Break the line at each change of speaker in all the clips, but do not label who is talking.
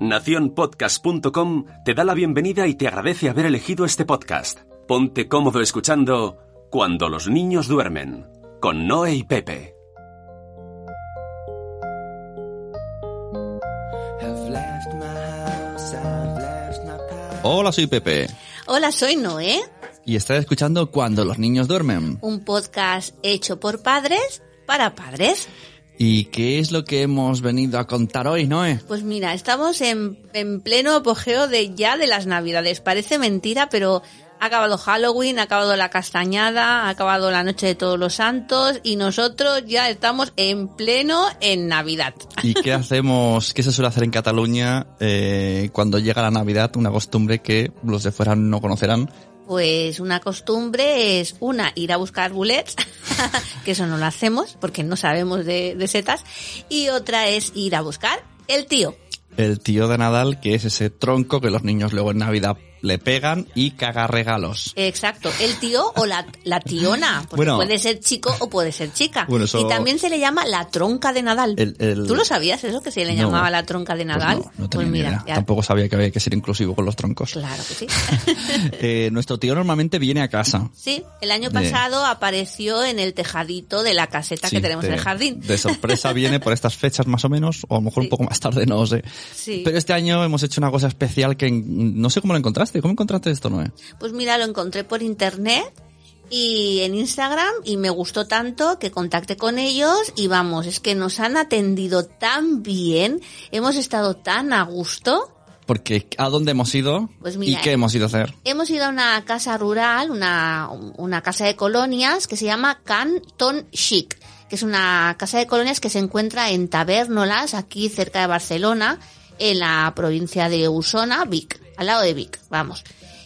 Naciónpodcast.com te da la bienvenida y te agradece haber elegido este podcast. Ponte cómodo escuchando Cuando los niños duermen, con Noé y Pepe.
Hola, soy Pepe.
Hola, soy Noé.
Y estás escuchando Cuando los niños duermen.
Un podcast hecho por padres para padres.
¿Y qué es lo que hemos venido a contar hoy, Noé?
Pues mira, estamos en, en pleno apogeo de ya de las navidades. Parece mentira, pero ha acabado Halloween, ha acabado la castañada, ha acabado la noche de todos los santos y nosotros ya estamos en pleno en Navidad.
¿Y qué hacemos, qué se suele hacer en Cataluña eh, cuando llega la Navidad? Una costumbre que los de fuera no conocerán.
Pues una costumbre es una, ir a buscar bullets, que eso no lo hacemos porque no sabemos de, de setas, y otra es ir a buscar el tío.
El tío de Nadal, que es ese tronco que los niños luego en Navidad le pegan y caga regalos.
Exacto, el tío o la, la tiona, porque
Bueno.
puede ser chico o puede ser chica.
Bueno, eso-
Y también se le llama la tronca de Nadal.
El- el-
¿Tú lo sabías eso, que se le
No.
llamaba la tronca de
Pues
Nadal?
no, no tenía
Pues
ni
mira,
idea.
ya-
Tampoco sabía que había que ser inclusivo con los troncos.
Claro que sí.
Eh, nuestro tío normalmente viene a casa.
Sí, el año
De-
pasado apareció en el tejadito de la caseta
Sí,
que tenemos
de,
en el jardín.
De sorpresa viene por estas fechas más o menos, o a lo mejor
Sí.
un poco más tarde, no lo sé.
Sí.
Pero este año hemos hecho una cosa especial que no sé cómo lo encontraste. ¿Cómo encontraste esto, Noé?
Pues mira, lo encontré por internet y en Instagram y me gustó tanto que contacté con ellos y vamos, es que nos han atendido tan bien, hemos estado tan a gusto.
Porque ¿a dónde hemos ido?
Pues mira,
¿Y qué hemos ido a hacer?
Hemos ido a una casa rural, una, una casa de colonias que se llama Canton Chic, que es una casa de colonias que se encuentra en Tabernolas, aquí cerca de Barcelona, en la provincia de Usona, Vic, al lado de Vic, vamos.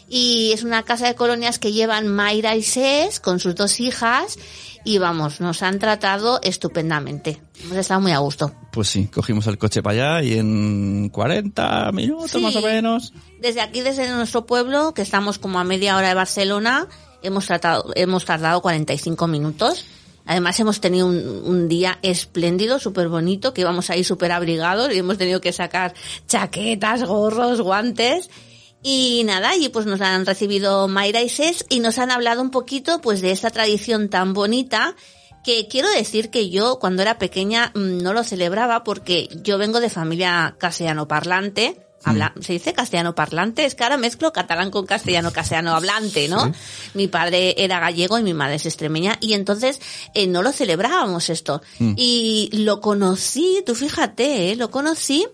Y es una casa de colonias que llevan Mayra y Ses con sus dos hijas y vamos, nos han tratado estupendamente. Hemos estado muy a gusto.
Pues sí, cogimos el coche para allá y en 40 minutos
Sí.
más o menos.
Desde aquí, desde nuestro pueblo, que estamos como a media hora de Barcelona, hemos tratado, hemos tardado 45 minutos. Además hemos tenido un, un día espléndido, súper bonito, que íbamos ahí súper abrigados y hemos tenido que sacar chaquetas, gorros, guantes. Y nada, y pues nos han recibido Mayra y Ses y nos han hablado un poquito pues de esta tradición tan bonita que quiero decir que yo cuando era pequeña mm, no lo celebraba porque yo vengo de familia castellano parlante. Habla, ¿Se dice castellano parlante? Es que ahora mezclo catalán con castellano, castellano hablante, ¿no? Mi padre era gallego y mi madre es extremeña y entonces eh, no lo celebrábamos esto. Y lo conocí, tú fíjate, ¿eh? lo conocí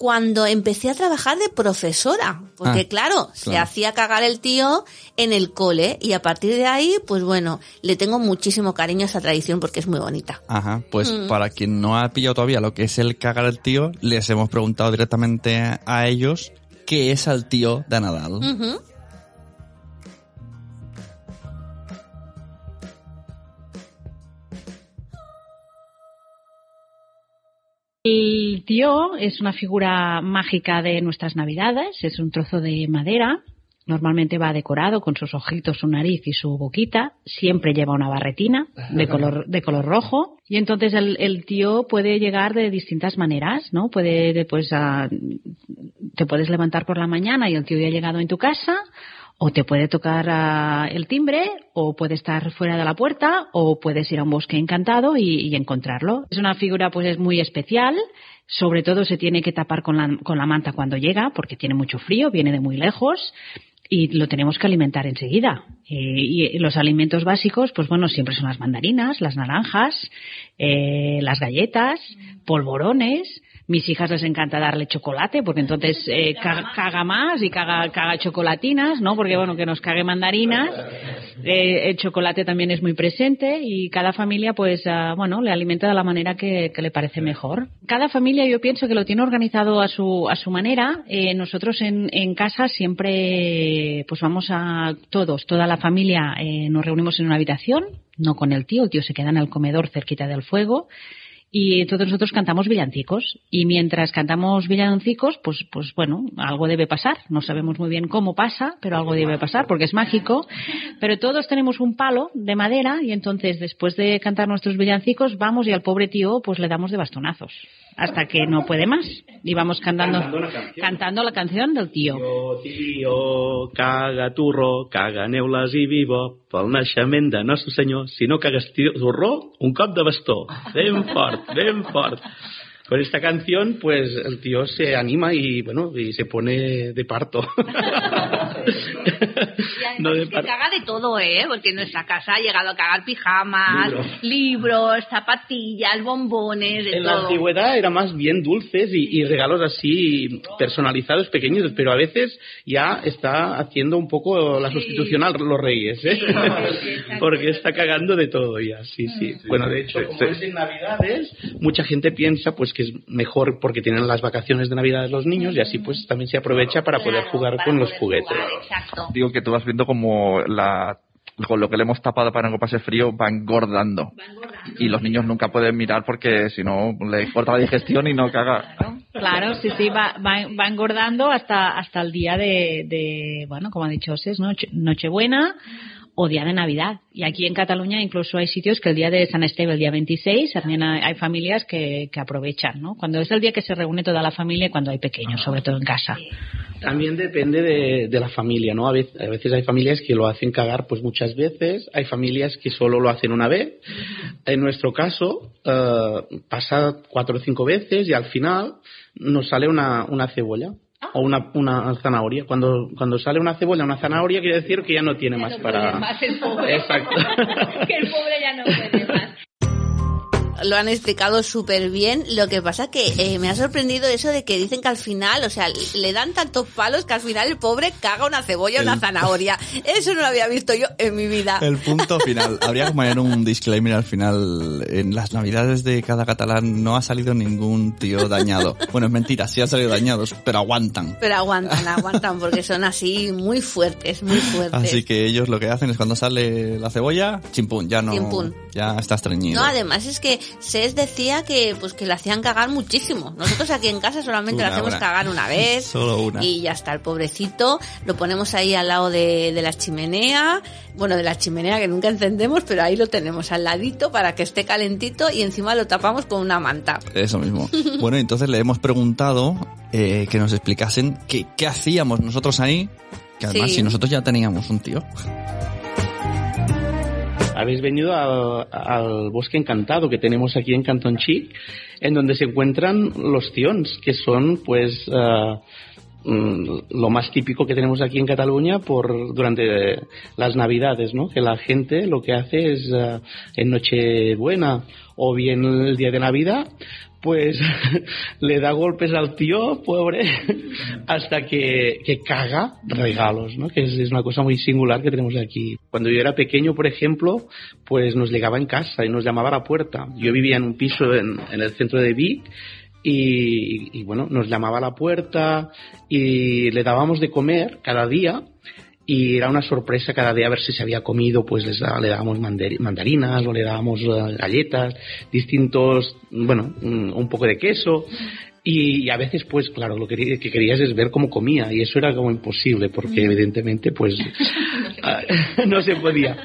cuando empecé a trabajar de profesora, porque
Ah,
claro, se hacía cagar el tío en el cole y a partir de ahí, pues bueno, le tengo muchísimo cariño a esa tradición porque es muy bonita.
Ajá, pues
Mm.
para quien no ha pillado todavía lo que es el cagar el tío, les hemos preguntado directamente a ellos qué es al tío de Nadal.
El tío es una figura mágica de nuestras navidades, es un trozo de madera, normalmente va decorado con sus ojitos, su nariz y su boquita, siempre lleva una barretina de color, de color rojo y entonces el, el tío puede llegar de distintas maneras, ¿no? Puede, pues, a- te puedes levantar por la mañana y el tío ya ha llegado en tu casa, o te puede tocar ah, el timbre, o puede estar fuera de la puerta, o puedes ir a un bosque encantado y, encontrarlo. Es una figura pues es muy especial. Sobre todo se tiene que tapar con la, con la manta cuando llega, porque tiene mucho frío, viene de muy lejos y lo tenemos que alimentar enseguida. Y los alimentos básicos, pues bueno, siempre son las mandarinas, las naranjas, eh, las galletas, polvorones. Mis hijas les encanta darle chocolate, porque entonces eh, caga, caga más y caga, caga chocolatinas, ¿no? Porque bueno, que nos cague mandarinas. Eh, el chocolate también es muy presente y cada familia, pues, ah, bueno, le alimenta de la manera que, que le parece mejor. Cada familia, yo pienso que lo tiene organizado a su, a su manera. Eh, nosotros en, en casa siempre, pues vamos a todos, toda la familia, eh, nos reunimos en una habitación, no con el tío, el tío se queda en el comedor cerquita del fuego y todos nosotros cantamos villancicos. Y mientras cantamos villancicos pues pues bueno algo debe pasar. No sabemos muy bien cómo pasa pero algo debe pasar porque es mágico. Pero todos tenemos un palo de madera y entonces después de cantar nuestros villancicos vamos y al pobre tío pues le damos de bastonazos hasta que no puede más y vamos cantando cantando, la canción del tío
Tío, tío, caga turro, caga neules i vivo, pel naixement de nostre senyor. Si no tio- turró, un cop de bastó. Ben fort, ben fort. Con esta canción, pues el tío se anima y, bueno, y se pone de parto. No de
que caga de todo, ¿eh? Porque en nuestra casa ha llegado a cagar pijamas,
Libros.
libros, zapatillas, bombones, de
En la antigüedad era más bien dulces y, y regalos así personalizados, pequeños, pero a veces ya está haciendo un poco la sustitución a los reyes, ¿eh?
Sí.
Porque está cagando de todo ya, sí, sí. Bueno, de hecho, como es en Navidades, mucha gente piensa pues que es mejor porque tienen las vacaciones de Navidades los niños y así pues también se aprovecha para poder
Claro,
jugar
para
con los juguetes.
jugar, exacto.
Digo que tú vas viendo como la con lo que le hemos tapado para que no pase frío va engordando. Y los niños nunca pueden mirar porque si no le corta la digestión y no caga.
Claro, sí, sí, va, va, va engordando hasta, hasta el día de, de, bueno, como ha dicho Oses, Noche, Nochebuena o día de Navidad. Y aquí en Cataluña incluso hay sitios que el día de San Esteban, el día 26, también hay, familias que, que aprovechan, ¿no? Cuando es el día que se reúne toda la familia y cuando hay pequeños, sobre todo en casa.
También depende de, de la familia, ¿no? A veces, a veces hay familias que lo hacen cagar pues muchas veces, hay familias que solo lo hacen una vez. En nuestro caso, eh, pasa cuatro o cinco veces y al final nos sale una, una cebolla o una, una zanahoria. Cuando, cuando sale una cebolla, una zanahoria, quiere decir que ya no tiene más para...
Más el pobre.
Exacto.
que el pobre ya no puede. Lo han explicado súper bien. Lo que pasa que eh, me ha sorprendido eso de que dicen que al final, o sea, le dan tantos palos que al final el pobre caga una cebolla o una zanahoria. Eso no lo había visto yo en mi vida.
El punto final. Habría que poner un disclaimer al final. En las navidades de cada catalán no ha salido ningún tío dañado. Bueno, es mentira, sí han salido dañados, pero aguantan.
Pero aguantan, aguantan, porque son así muy fuertes, muy fuertes.
Así que ellos lo que hacen es cuando sale la cebolla, chimpún, ya no,
Chimpún.
ya está estreñido.
No, además es que Ses decía que pues que le hacían cagar muchísimo. Nosotros aquí en casa solamente
Una,
hacemos cagar una vez.
Solo una.
Y ya está, el pobrecito. Lo ponemos ahí al lado de, de la chimenea. Bueno, de la chimenea que nunca encendemos, pero ahí lo tenemos al ladito para que esté calentito y encima lo tapamos con una manta.
Eso mismo. Bueno, entonces le hemos preguntado eh, que nos explicasen qué, qué hacíamos nosotros ahí, que además
Sí.
si nosotros ya teníamos un tío.
Habéis venido al, al bosque encantado que tenemos aquí en Cantón Chic, en donde se encuentran los tions, que son pues mm, lo más típico que tenemos aquí en Cataluña por durante las Navidades, ¿no? Que la gente lo que hace es eh, en Nochebuena o bien el día de Navidad pues le da golpes al tío, pobre, hasta que, que caga regalos, ¿no? Que es, es una cosa muy singular que tenemos aquí. Cuando yo era pequeño, por ejemplo, pues nos llegaba en casa y nos llamaba a la puerta. Yo vivía en un piso en, en el centro de Vic y, y, bueno, nos llamaba a la puerta y le dábamos de comer cada día y era una sorpresa cada día a ver si se había comido, pues les da- le dábamos mandari- mandarinas o le dábamos eh, galletas, distintos, bueno, mm, un poco de queso. Y, a veces, pues claro, lo que, que querías es ver cómo comía y eso era como imposible porque evidentemente, pues ah, no se podía.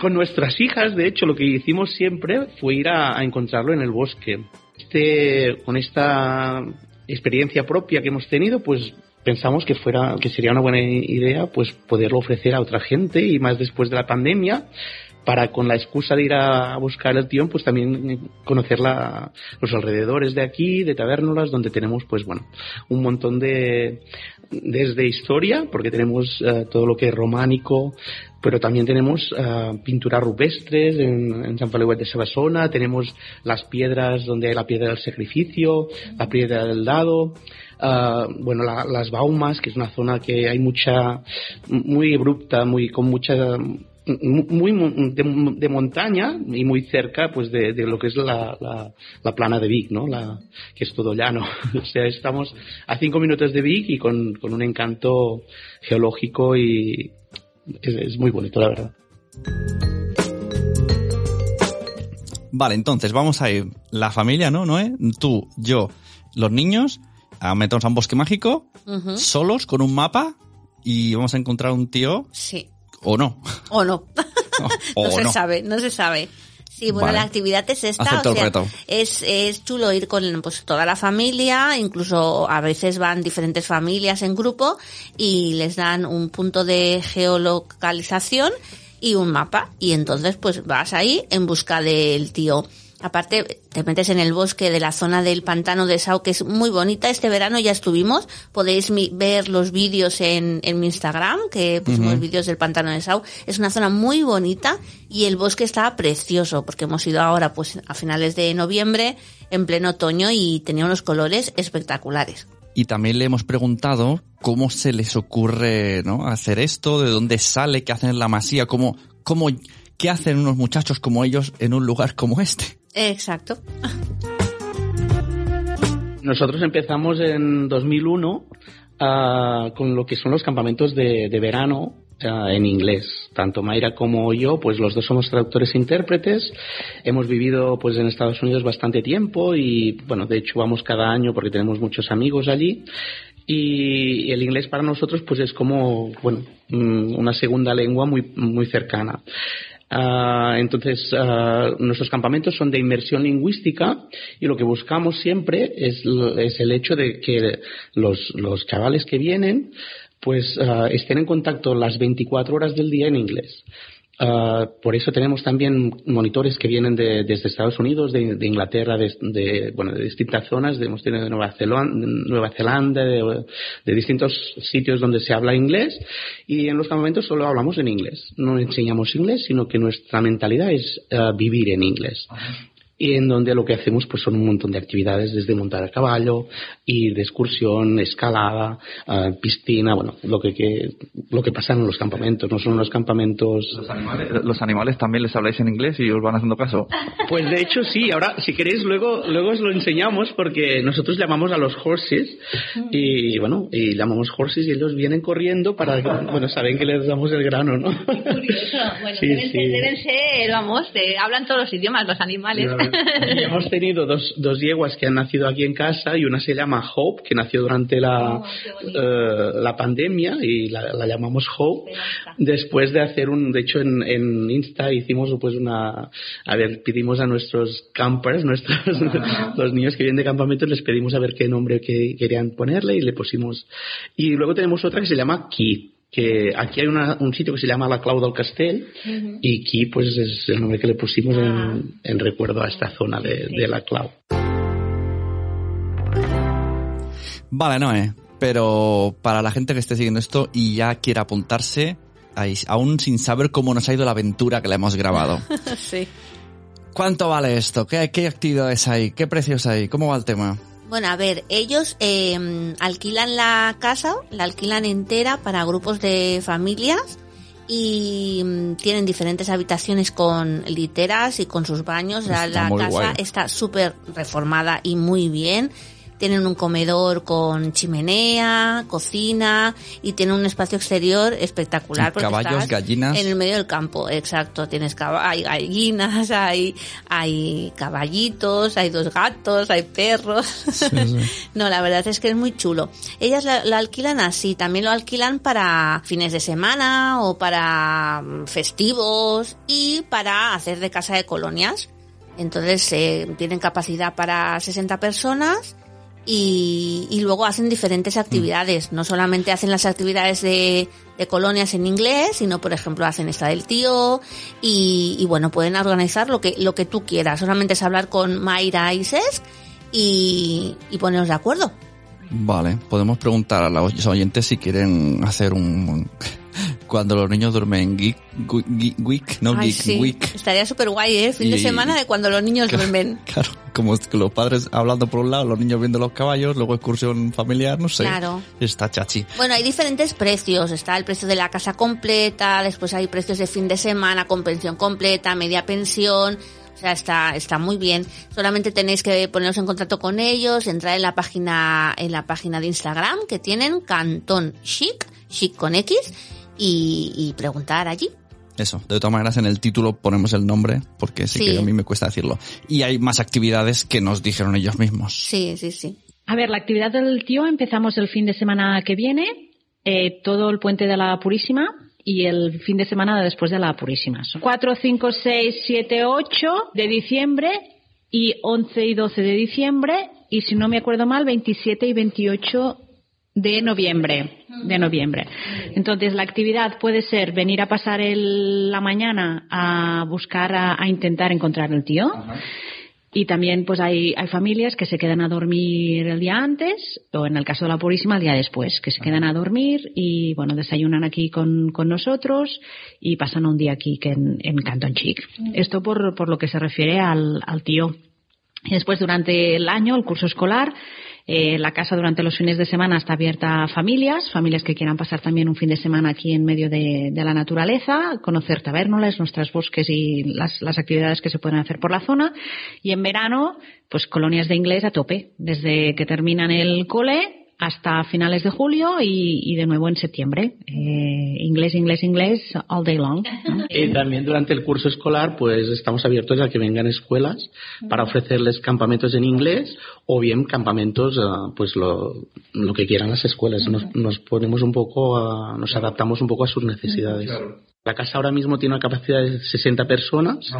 Con nuestras hijas, de hecho, lo que hicimos siempre fue ir a, a encontrarlo en el bosque. Este, con esta experiencia propia que hemos tenido, pues pensamos que fuera que sería una buena idea pues poderlo ofrecer a otra gente y más después de la pandemia para con la excusa de ir a buscar el tío pues también conocer la- los alrededores de aquí de Tabernolas donde tenemos pues bueno un montón de desde historia porque tenemos eh, todo lo que es románico pero también tenemos eh, pinturas rupestres en, en San Feliu de Sabassona, tenemos las piedras donde hay la piedra del sacrificio, la piedra del dado, ah, bueno, la- las Baumas, que es una zona que hay mucha, muy abrupta, muy, con mucha, muy de, de montaña y muy cerca pues de, lo que es la, la, la plana de Vic, ¿no? La, que es todo llano. o sea, estamos a cinco minutos de Vic y con, con un encanto geológico y es, es muy bonito, la verdad.
Vale, entonces vamos a ir la familia, ¿no, Noé? Tú, yo, los niños, a meternos a un bosque mágico, solos, con un mapa, y vamos a encontrar un tío,
Sí.
o no.
O no.
o
no se
no.
sabe, no se sabe. Sí, bueno,
Vale.
la actividad es esta.
Acepto
o
el reto.
Es, es chulo ir con pues, toda la familia, incluso a veces van diferentes familias en grupo y les dan un punto de geolocalización y un mapa. Y entonces pues vas ahí en busca del tío. Aparte, te metes en el bosque de la zona del pantano de Sau, que es muy bonita. Este verano ya estuvimos. Podéis mi- ver los vídeos en, en mi Instagram, que pusimos vídeos del pantano de Sau. Es una zona muy bonita y el bosque está precioso, porque hemos ido ahora pues a finales de noviembre, en pleno otoño, y tenía unos colores espectaculares.
Y también le hemos preguntado cómo se les ocurre ¿no? hacer esto, de dónde sale, qué hacen en la masía, cómo, cómo, qué hacen unos muchachos como ellos en un lugar como este.
Exacto.
Nosotros empezamos en 2001 ah, con lo que son los campamentos de, verano ah, en inglés. Tanto Mayra como yo, pues los dos somos traductores e intérpretes. Hemos vivido pues en Estados Unidos bastante tiempo y bueno, de hecho vamos cada año porque tenemos muchos amigos allí. Y el inglés para nosotros pues es como, bueno, mm, una segunda lengua muy, muy cercana. Ah, entonces, ah, nuestros campamentos son de inmersión lingüística y lo que buscamos siempre es, es el hecho de que los, los chavales que vienen pues ah, estén en contacto las 24 horas del día en inglés. Ah, por eso tenemos también monitores que vienen de- desde Estados Unidos, de, Inglaterra, de, bueno, de distintas zonas, hemos tenido de Nueva Zelanda, Nueva Zelanda de, de distintos sitios donde se habla inglés y en los campamentos solo hablamos en inglés. No enseñamos inglés, sino que nuestra mentalidad es ah, vivir en inglés. Y en donde lo que hacemos pues son un montón de actividades, desde montar a caballo, ir de excursión, escalada, ah, piscina, bueno, lo que, que- lo que pasa en los campamentos, no son los campamentos
Los animales, los animales también les habláis en inglés y os van haciendo caso.
Pues de hecho sí, ahora si queréis luego luego os lo enseñamos porque nosotros llamamos a los horses y bueno, y llamamos horses y ellos vienen corriendo para bueno, saben que les damos el grano, ¿no?
Curioso. Bueno,
Sí,
deben,
sí.
ser, deben ser, vamos, de- hablan todos los idiomas los animales.
Y hemos tenido dos, dos yeguas que han nacido aquí en casa y una se llama Hope, que nació durante la,
Oh,
eh, la pandemia y la, la llamamos Hope. Después de hacer un, de hecho en, en Insta hicimos pues una, a ver, pedimos a nuestros campers, nuestros, los niños que vienen de campamentos, les pedimos a ver qué nombre que querían ponerle y le pusimos. Y luego tenemos otra que se llama Key que aquí hay una- un sitio que se llama la Clau del Castell y Key pues es el nombre que le pusimos
Ah.
en, en recuerdo a esta zona de, de la Clau.
Vale, Noé, pero para la gente que esté siguiendo esto y ya quiera apuntarse, ahí, aún sin saber cómo nos ha ido la aventura que le hemos grabado.
sí.
¿Cuánto vale esto? ¿Qué, qué actividades hay? ¿Qué precios hay? ¿Cómo va el tema?
Bueno, a ver, ellos eh, alquilan la casa, la alquilan entera para grupos de familias y mm, tienen diferentes habitaciones con literas y con sus baños. La,
Está
la
muy
casa
guay.
está súper reformada y muy bien. Tienen un comedor con chimenea, cocina y tienen un espacio exterior espectacular. Porque
caballos, gallinas.
En el medio del campo, exacto. Tienes hay gallinas, hay, hay caballitos, hay dos gatos, hay perros. no, la verdad es que es muy chulo. Ellas la, la alquilan así, también lo alquilan para fines de semana o para mm, festivos y para hacer de casa de colonias. Entonces eh, tienen capacidad para 60 personas y, y luego hacen diferentes actividades. No solamente hacen las actividades de, de colonias en inglés, sino por ejemplo hacen esta del tío y, y bueno, pueden organizar lo que, lo que tú quieras. Solamente es hablar con Mayra y Cesc y, y ponernos de acuerdo.
Vale, podemos preguntar a los oyentes si quieren hacer un... Cuando los niños duermen geek, geek week, no
Ay,
geek
sí.
week.
Estaría súper guay, ¿eh? Fin de semana de cuando los niños duermen.
Claro, como los padres hablando por un lado, los niños viendo los caballos, luego excursión familiar, no sé.
Claro.
Está chachi.
Bueno, hay diferentes precios. Está el precio de la casa completa, después hay precios de fin de semana con pensión completa, media pensión. O sea, está, está muy bien. Solamente tenéis que poneros en contacto con ellos, entrar en la página, en la página de Instagram que tienen Cantón Chic, Chic con X, y, y preguntar allí.
Eso, de todas maneras en el título ponemos el nombre, porque sí,
Sí.
que a mí me cuesta decirlo. Y hay más actividades que nos dijeron ellos mismos.
Sí, sí, sí.
A ver, la actividad del tío empezamos el fin de semana que viene, eh, todo el puente de la Purísima y el fin de semana después de la Purísima. Son 4, 5, 6, 7, 8 de diciembre y 11 y 12 de diciembre y si no me acuerdo mal, 27 y 28 de noviembre, de noviembre. Entonces la actividad puede ser venir a pasar el- la mañana a buscar, a, a intentar encontrar el tío. Y también pues hay, hay familias que se quedan a dormir el día antes o en el caso de la Purísima el día después, que se quedan a dormir y bueno, desayunan aquí con, con nosotros y pasan un día aquí que en, en Canton Chic. Esto por, por lo que se refiere al, al tío. Y después durante el año, el curso escolar, eh, la casa durante los fines de semana está abierta a familias, familias que quieran pasar también un fin de semana aquí en medio de, la naturaleza, conocer tabernoles, nuestros bosques y las, las actividades que se pueden hacer por la zona. Y en verano, pues colonias de inglés a tope, desde que terminan el cole hasta finales de julio y, y de nuevo en septiembre. Eh, inglés, inglés, inglés, all day long. ¿no?
Y también durante el curso escolar, pues estamos abiertos a que vengan escuelas para ofrecerles campamentos en inglés o bien campamentos, ah, pues lo, lo que quieran las escuelas. Nos, nos ponemos un poco, a- nos adaptamos un poco a sus necesidades. La casa ahora mismo tiene una capacidad de 60 personas.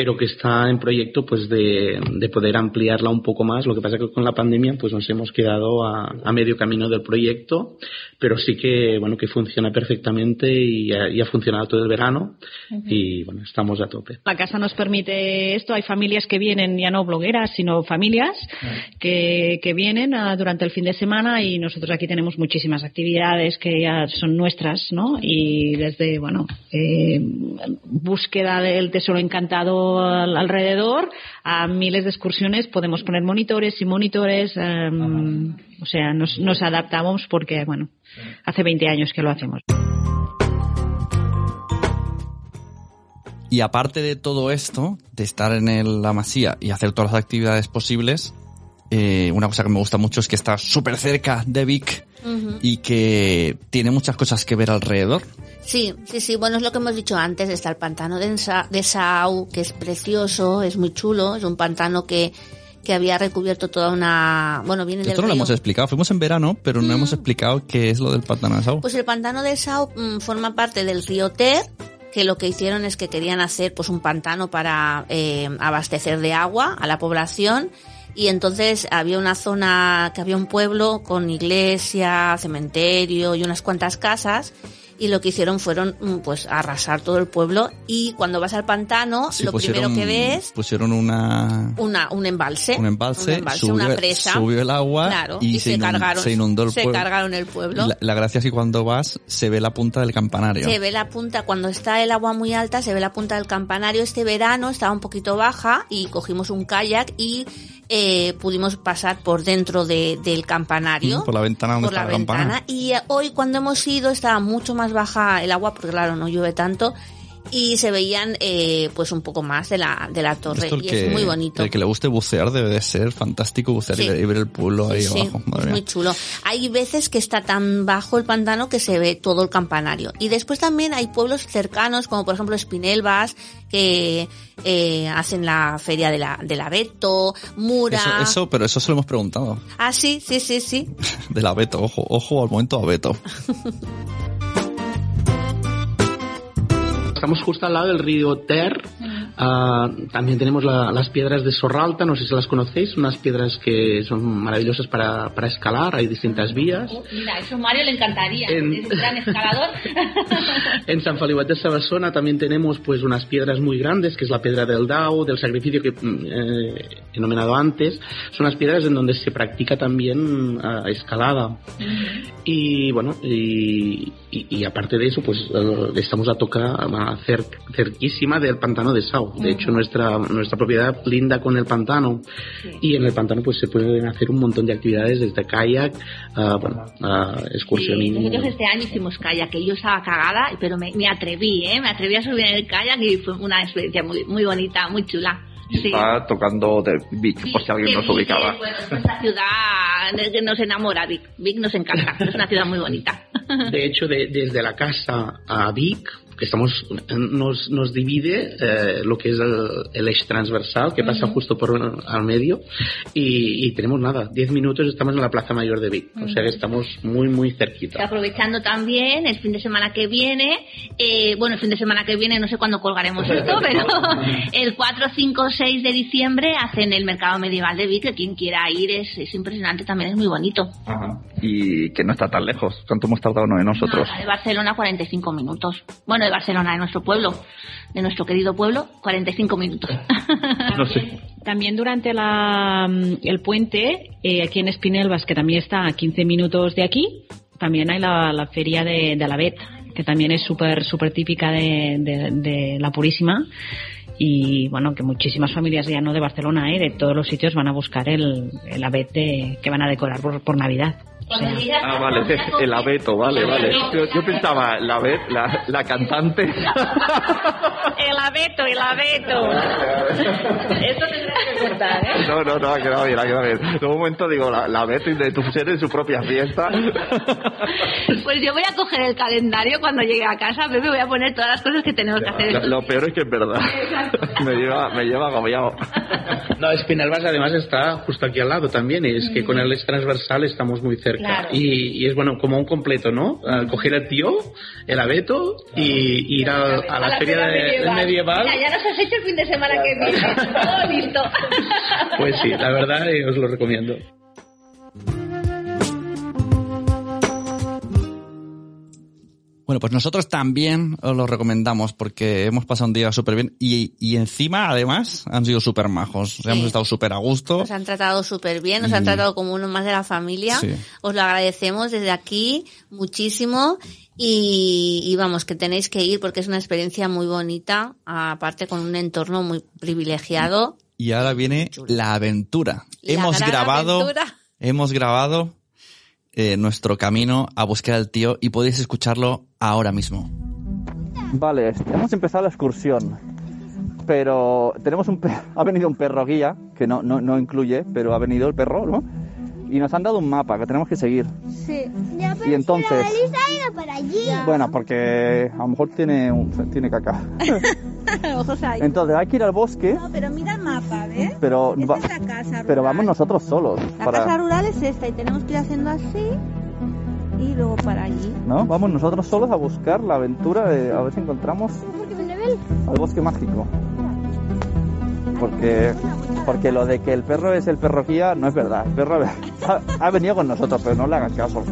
Pero que está en proyecto pues de, de poder ampliarla un poco más. Lo que pasa que con la pandemia pues nos hemos quedado a, a medio camino del proyecto, pero sí que bueno que funciona perfectamente y ha, y ha funcionado todo el verano y bueno estamos a tope.
La casa nos permite esto. Hay familias que vienen, ya no blogueras, sino familias que, que vienen ah, durante el fin de semana y nosotros aquí tenemos muchísimas actividades que ya son nuestras, ¿no? Y desde, bueno, eh, búsqueda del tesoro encantado al- alrededor a miles de excursiones podemos poner monitores y monitores. eh, o sea, nos, nos adaptamos porque, bueno, hace 20 años que lo hacemos.
Y aparte de todo esto, de estar en el- la masía y hacer todas las actividades posibles, eh, una cosa que me gusta mucho es que está súper cerca de Vic y que tiene muchas cosas que ver alrededor.
Sí, sí, sí. Bueno, es lo que hemos dicho antes. Está el pantano de, Ensa- de Sau, que es precioso, es muy chulo. Es un pantano que, que había recubierto toda una... Bueno, viene del
Esto no lo hemos explicado. Fuimos en verano, pero no hemos explicado qué es lo del pantano de Sau.
Pues el pantano de Sau mm, forma parte del río Ter, que lo que hicieron es que querían hacer pues un pantano para eh, abastecer de agua a la población y entonces había una zona que había un pueblo con iglesia, cementerio y unas cuantas casas y lo que hicieron fueron mm, pues arrasar todo el pueblo y cuando vas al pantano
Sí,
lo primero que ves
Pusieron una...
una un embalse,
Un embalse, subió-
una presa,
subió el agua
claro,
y
y,
se
cargaron,
se inundó el
se
pueblo.
cargaron el pueblo.
La, la gracia es que cuando vas se ve la punta del campanario.
Se ve la punta, cuando está el agua muy alta, se ve la punta del campanario. Este verano estaba un poquito baja y cogimos un kayak y eh, pudimos pasar por dentro de- del campanario.
Por la ventana donde
por la
está la campana.
ventana. Y eh, hoy cuando hemos ido estaba mucho más baja el agua, porque claro, no llueve tanto. Y se veían eh, pues un poco más de la, de la torre.
Esto
y
que,
es muy bonito.
El que le guste bucear debe de ser fantástico bucear y
Sí.
ver- y ver el pueblo ahí
Sí,
abajo. Madre
es muy chulo. Hay veces que está tan bajo el pantano que se ve todo el campanario. Y después también hay pueblos cercanos, como por ejemplo Espinelvas, que eh, hacen la feria de la, del abeto, Mura.
Eso, eso, pero eso se lo hemos preguntado.
Ah, sí, sí, sí, sí.
Del abeto, ojo, ojo al momento abeto.
Estamos justo al lado del río Ter. Ah, también tenemos la- las piedras de Sorralta, no sé si las conocéis, unas piedras que son maravillosas para, para escalar, hay distintas vías.
Mira, eso a Mario le encantaría.
En-
Es un gran escalador.
En San Feliuet de Sabassona también tenemos pues unas piedras muy grandes, que es la piedra del Dao, del sacrificio que mm, eh, he nominado antes. Son unas piedras en donde se practica también ah, escalada. Y bueno, y, y- y aparte de eso, pues eh, estamos a tocar a cer- cerquísima del pantano de Sau. De hecho, nuestra, nuestra propiedad linda con el pantano. Y en el pantano pues se pueden hacer un montón de actividades desde kayak, a, bueno, a
Sí,
excursionismo.
nosotros este año hicimos kayak, que yo estaba cagada, pero me, me atreví, ¿eh? Me atreví a subir en el kayak y fue una experiencia muy, muy bonita, muy chula. Sí.
Está tocando de Vic,
Sí,
por si alguien nos
Vic
ubicaba.
bueno, es nuestra ciudad que nos enamora, Vic. Vic nos encanta, es una ciudad muy bonita.
De hecho, de- desde la casa a Vic, porque estamos, nos, nos divide eh, lo que es el, eje transversal, que pasa justo por al medio, y, tenemos nada, 10 minutos estamos en la Plaza Mayor de Vic, o sea que estamos muy, muy cerquita.
Aprovechando también el fin de semana que viene, eh, bueno, el fin de semana que viene, no sé cuándo colgaremos esto, pero el 4, 5, 6 de diciembre hacen el mercado medieval de Vic, que quien quiera ir es, es impresionante, también es muy bonito.
Y que no está tan lejos, ¿cuánto hemos tardado de nosotros?
de Barcelona 45 minutos. Bueno, de Barcelona, de nuestro pueblo, de nuestro querido pueblo, 45 minutos.
no sé.
También durante la, el puente, eh, aquí en Espinelvas, que también está a 15 minutos de aquí, también hay la, feria de, de Alavet, que también es súper súper típica de, de, la Purísima y bueno, que muchísimas familias ya no de Barcelona, ¿eh? de todos los sitios van a buscar el, el abet que van a decorar por Navidad.
Ah, vale, el abeto, vale, vale. Yo, pensaba, la, la, la cantante.
El abeto, el abeto. Eso tendría que contar, ¿eh?
No, no, no, ha quedado bien, ha quedado bien. En un momento digo, la, la abeto y de tu ser en su propia fiesta.
Pues yo voy a coger el calendario cuando llegue a casa, me voy a poner todas las cosas que tenemos que hacer.
Lo, peor es que es verdad. Me lleva, me lleva agobiado.
No, Espinalbas además está justo aquí al lado también, y es que con el ex transversal estamos muy cerca. Y, es bueno, como un completo, ¿no? coger el tío, el abeto y, ir a, la, feria, de, medieval.
ya nos has hecho el fin de semana que viene. Todo listo.
Pues sí, la verdad eh, os lo recomiendo.
Bueno, pues nosotros también os lo recomendamos porque hemos pasado un día súper bien y, y, encima, además, han sido súper majos. hemos estado súper a gusto.
Nos han tratado súper bien, nos han tratado como uno más de la familia. Os lo agradecemos desde aquí muchísimo y, y, vamos, que tenéis que ir porque es una experiencia muy bonita, aparte con un entorno muy privilegiado.
Y ahora viene la aventura. hemos grabado, hemos grabado eh, nuestro camino a buscar al tío y podéis escucharlo ahora mismo.
Vale, hemos empezado la excursión, pero tenemos un ha venido un perro guía, que no, no, no incluye, pero ha venido el perro, ¿no? y nos han dado un mapa que tenemos que seguir.
Sí. Ya, pero
y entonces.
Si la ido para allí.
Bueno, porque a lo mejor tiene un, tiene caca. entonces hay que ir al bosque.
No, pero mira el mapa, ¿ves?
Pero,
esta es la casa rural.
pero vamos nosotros solos.
La casa rural es esta y tenemos que ir haciendo así y luego para allí.
No, vamos nosotros solos a buscar la aventura de a ver si encontramos. Al bosque mágico porque, porque lo de que el perro es el perro guía no es verdad. El perro ha, venido con nosotros, pero no le hagan caso.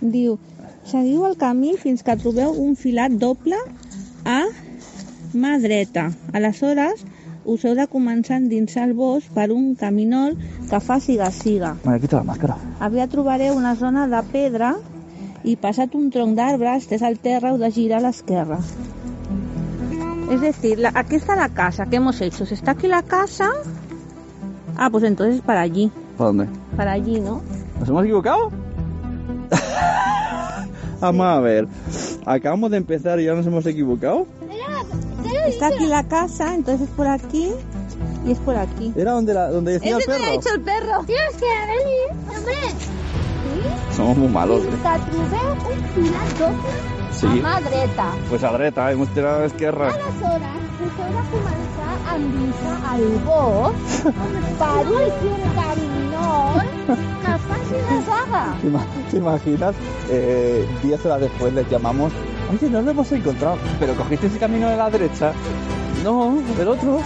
Diu, seguiu el camí fins que trobeu un filat doble a mà dreta. Aleshores, us heu de començar a endinsar el bosc per un caminol que fa siga-siga.
Vale, quita la màscara.
Aviat trobareu una zona de pedra y pasat un tronc d'arbre, estès al terra, heu de girar a l'esquerra. Es decir, la, aquí está la casa, ¿qué hemos hecho? ¿Está aquí la casa? Ah, pues entonces para allí.
¿Para dónde?
Para allí, ¿no?
¿Nos hemos equivocado? Vamos a ver. Acabamos de empezar y ya nos hemos equivocado.
Está aquí la casa, entonces es por aquí y es por aquí.
¿Era donde, la, donde decía el perro?
ha dicho el perro. Tienes que venir, hombre.
Somos muy malos.
Eh?
sí.
a dreta.
Pues a dreta, hemos tirado a l'esquerra.
Aleshores, us heu de començar a endinsar al bosc per un caminol que faci una saga.
¿Te imaginas? Eh, diez horas después les llamamos Oye, no lo hemos encontrado. ¿Pero cogiste ese camino de la derecha? No, del otro.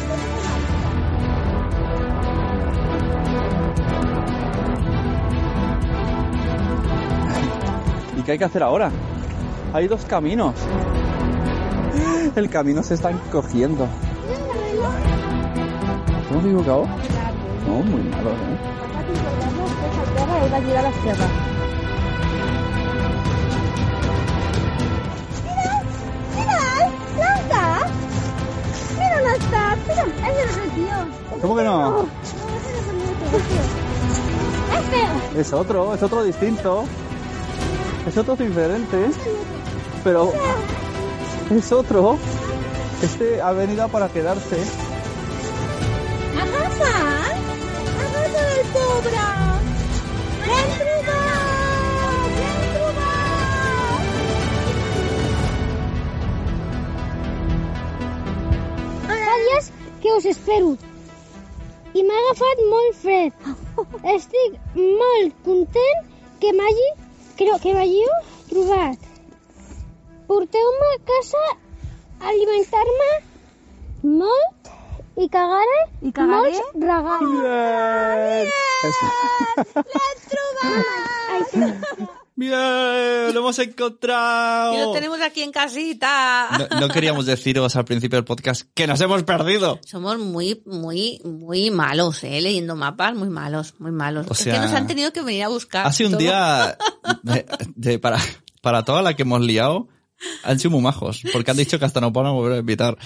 ¿qué hay que hacer ahora? Hay dos caminos. El camino se está encogiendo. ¿Hemos equivocado? No, muy malo, ¿eh? ¿Cómo que no? Es otro, es otro distinto. Es otro diferente, pero es otro. Este ha venido para quedarse.
¡Agafa! ¡Agafa el
que us espero. I m'ha agafat molt fred. Estic molt content que m'hagi creo que m'hàgiu trobat. Porteu-me a casa a alimentar-me molt i cagaré,
I cagaré?
molts regals. Ai, que-
¡Bien! ¡Lo hemos encontrado!
Y lo tenemos aquí en casita.
No, no queríamos deciros al principio del podcast que nos hemos perdido.
Somos muy, muy, muy malos, ¿eh? Leyendo mapas, muy malos, muy malos.
O
es
sea,
que nos han tenido que venir a buscar.
Ha sido un
todo.
día de, de- para, para toda la que hemos liado. Han sido muy majos, porque han dicho que hasta nos van a volver a invitar.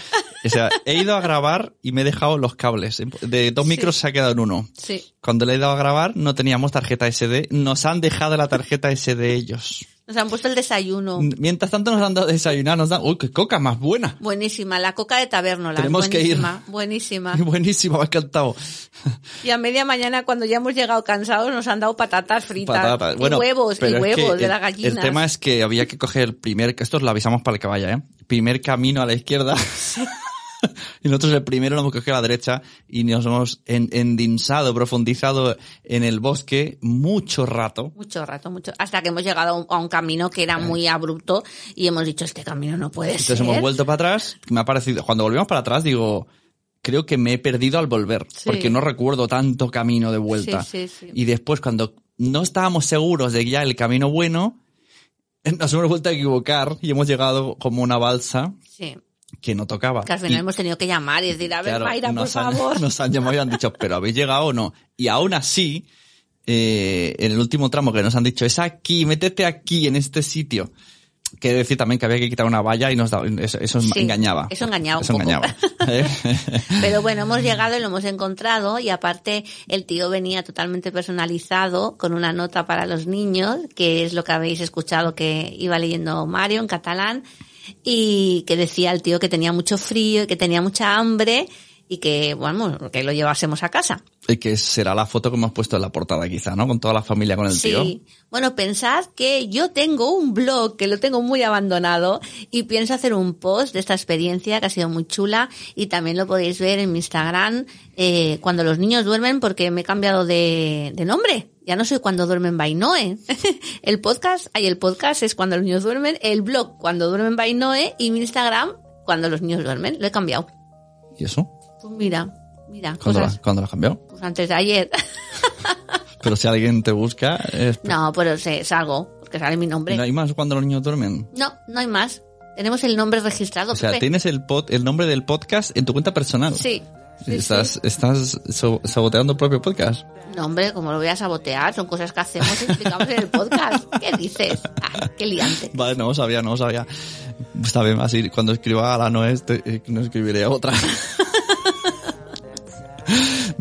O sea, he ido a grabar y me he dejado los cables. De dos
Sí.
micros se ha quedado en uno.
Sí.
Cuando le he dado a grabar no teníamos tarjeta SD. Nos han dejado la tarjeta SD ellos.
Nos han puesto el desayuno.
Mientras tanto nos han dado desayunar, nos dan... ¡Uy, qué coca más buena!
Buenísima, la coca de tabernola.
Tenemos que ir.
buenísima, Buenísima.
Me ha encantado.
Y a media mañana, cuando ya hemos llegado cansados, nos han dado patatas fritas.
Patatas.
Y
Bueno,
huevos, y huevos de las gallinas.
El tema es que había que coger el primer, que esto lo avisamos para el que vaya, ¿eh? Primer camino a la izquierda. y nosotros el primero lo hemos cogido a la derecha y nos hemos en- endinsado, profundizado en el bosque mucho rato.
Mucho rato, mucho. Hasta que hemos llegado a un, a un camino que era muy abrupto y hemos dicho, este camino no puede
Entonces
ser.
hemos vuelto para atrás. Me ha parecido, cuando volvimos para atrás, digo, creo que me he perdido al volver.
Sí.
Porque no recuerdo tanto camino de vuelta.
Sí, sí, sí.
Y después, cuando no estábamos seguros de ya el camino bueno, nos hemos vuelto a equivocar y hemos llegado como una balsa
Sí.
Que no tocaba.
Que al final
Y,
hemos tenido que llamar y decir, a ver,
claro,
Mayra, por
han,
favor.
nos han llamado y han dicho, pero ¿habéis llegado o no? Y aún así, eh, en el último tramo que nos han dicho, es aquí, métete aquí, en este sitio. Quiere decir también que había que quitar una valla y nos daba, eso, eso
Sí,
engañaba.
eso engañaba un
Eso engañaba.
Pero bueno, hemos llegado y lo hemos encontrado y aparte el tío venía totalmente personalizado con una nota para los niños, que es lo que habéis escuchado que iba leyendo Mario en catalán y que decía el tío que tenía mucho frío y que tenía mucha hambre y que, bueno, que lo llevásemos a casa.
y que será la foto que hemos puesto en la portada quizá, ¿no? Con toda la familia con el tío.
Sí. Bueno, pensad que yo tengo un blog que lo tengo muy abandonado y pienso hacer un post de esta experiencia que ha sido muy chula y también lo podéis ver en mi Instagram eh, cuando los niños duermen porque me he cambiado de, de nombre. Ya no soy cuando duermen Bainoe. el podcast, hay el podcast es cuando los niños duermen, el blog cuando duermen Bainoe y mi Instagram cuando los niños duermen. Lo he cambiado.
¿Y eso?
Pues mira, mira,
¿Cuándo,
cosas.
la, ¿Cuándo la has cambiado?
Pues antes de ayer.
Pero si alguien te busca, es-
no, pero sé, salgo, porque sale mi nombre.
¿no hay más cuando los niños duermen?
No, no hay más. Tenemos el nombre registrado.
O sea,
Pepe.
tienes el, pod- el nombre del podcast en tu cuenta personal.
Sí. sí,
estás estás saboteando el propio podcast.
No, hombre, como lo voy a sabotear, son cosas que hacemos y explicamos en el podcast. ¿Qué dices? Ay, qué liante.
Vale, no lo sabía, no lo sabía. Está bien, así cuando escriba a la no este, eh, no escribiré a otra.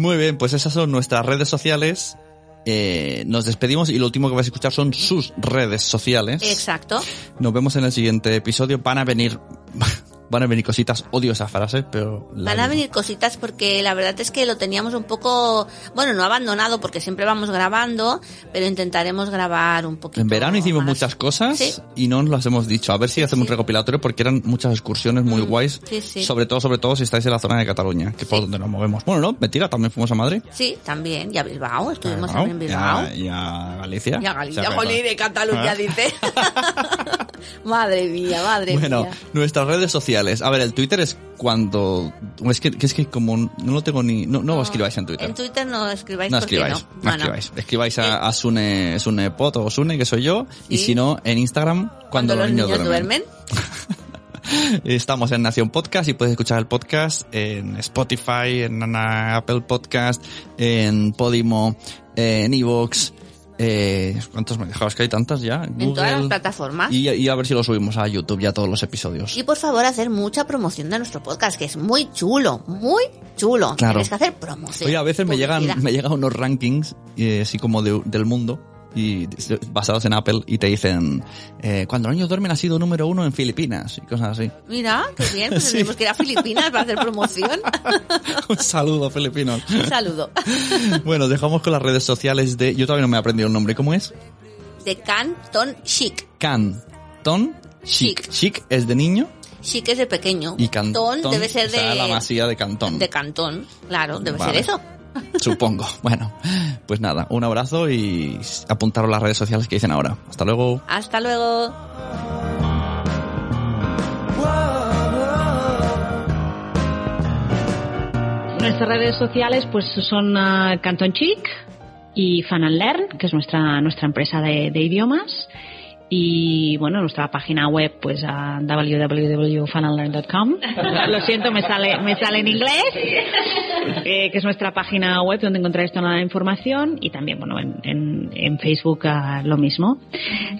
Muy bien, pues esas son nuestras redes sociales. Eh, nos despedimos y lo último que vais a escuchar son sus redes sociales.
Exacto.
Nos vemos en el siguiente episodio. Van a venir, van a venir cositas, odio esa frase, pero...
Van a venir cositas porque la verdad es que lo teníamos un poco, bueno, no abandonado porque siempre vamos grabando, pero intentaremos grabar un poquito.
En verano hicimos
más.
muchas cosas
Sí.
y no nos las hemos dicho. A ver si hacemos un recopilatorio porque eran muchas excursiones muy guays.
Mm, sí, sí.
Sobre todo, sobre todo si estáis en la zona de Cataluña, que es por donde nos movemos. Bueno, no, mentira, también fuimos a Madrid.
Sí, también. Y a Bilbao, estuvimos
Bilbao,
también en Bilbao.
Y a, y a Galicia.
Y a Galicia,
O sea,
jolín, de Cataluña,
¿Ah?
dice. madre mía, madre
Bueno,
mía.
nuestras redes sociales. A ver, el Twitter es cuando... Es que, que es que como no lo tengo ni... No, no, lo escribáis en Twitter.
En Twitter no escribáis
No escribáis,
no.
no,
No, no.
escribáis. Escribáis a, a Sune, Sune Pot o Sune, que soy yo. Y si no, en Instagram, cuando, los niños, duermen. Estamos en Nación Podcast y puedes escuchar el podcast en Spotify, en Apple Podcast, en Podimo, en Evox. Eh, ¿Cuántos me dejabas que hay tantas ya?
En todas las plataformas.
Y, y a ver si lo subimos a YouTube ya todos los episodios.
Y por favor, hacer mucha promoción de nuestro podcast, que es muy chulo, muy chulo.
Claro.
Tienes que hacer promoción.
Oye, a veces me llegan, me llegan unos rankings, eh, así como de- del mundo, y basados en Apple, y te dicen, eh, cuando los niños duermen ha sido número uno en Filipinas, y cosas así.
Mira, qué bien, pues
Sí.
tenemos que ir a Filipinas para hacer promoción.
Un saludo, filipinos.
Un saludo.
bueno, dejamos con las redes sociales de... Yo todavía no me he aprendido el nombre. ¿Cómo es?
De Canton Chic.
Canton Chic. Chic es de niño.
Que es de pequeño.
Y Cantón
debe ser de...
será la masía de Cantón.
De Cantón, claro, debe
Vale.
ser eso.
Supongo. Bueno, pues nada, un abrazo y apuntaros las redes sociales que dicen ahora. Hasta luego.
Hasta luego.
Nuestras redes sociales pues son ah, Canton Chic y Fan and Learn, que es nuestra, nuestra empresa de, de idiomas. Y bueno, nuestra página web pues a www.fanandlearn.com. Lo siento, me sale, me sale en inglés. Eh, que es nuestra página web donde encontráis toda la información y también bueno en, en, en Facebook ah, lo mismo.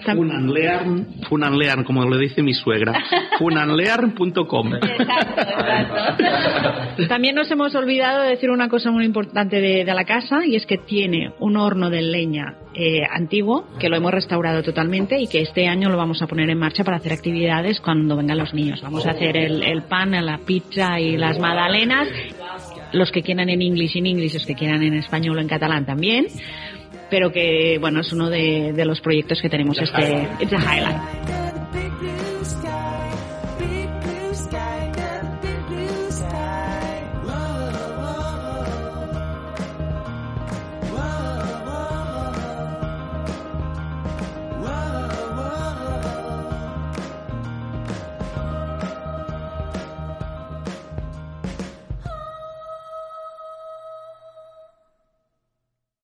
Funanlearn, Funanlearn, como lo dice mi suegra. Funanlearn.com.
También nos hemos olvidado de decir una cosa muy importante de, de la casa y es que tiene un horno de leña eh, antiguo que lo hemos restaurado totalmente y que este año lo vamos a poner en marcha para hacer actividades cuando vengan los niños. Vamos a hacer el, el pan, la pizza y las magdalenas. Los que quieran en inglés en inglés, los que quieran en español o en catalán también. Pero que, bueno, es uno de, de los proyectos que tenemos este, it's a.